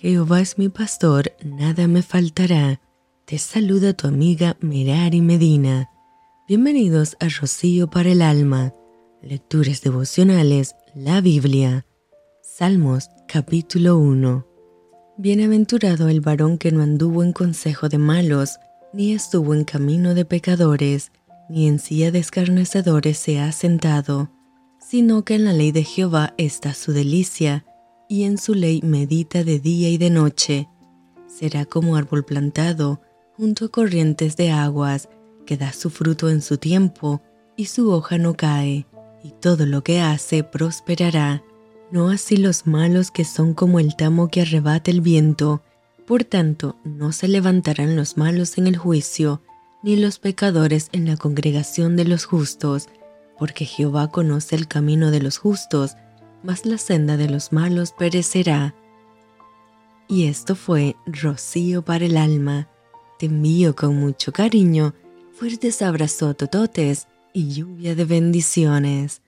Jehová es mi pastor, nada me faltará. Te saluda tu amiga Merari Medina. Bienvenidos a Rocío para el Alma. Lecturas devocionales, la Biblia. Salmos capítulo 1. Bienaventurado el varón que no anduvo en consejo de malos, ni estuvo en camino de pecadores, ni en silla de escarnecedores se ha sentado, sino que en la ley de Jehová está su delicia, y en su ley medita de día y de noche. Será como árbol plantado junto a corrientes de aguas, que da su fruto en su tiempo, y su hoja no cae, y todo lo que hace prosperará. No así los malos que son como el tamo que arrebata el viento. Por tanto, no se levantarán los malos en el juicio, ni los pecadores en la congregación de los justos, porque Jehová conoce el camino de los justos, mas la senda de los malos perecerá. Y esto fue rocío para el alma. Te envío con mucho cariño, fuertes abrazos tototes y lluvia de bendiciones.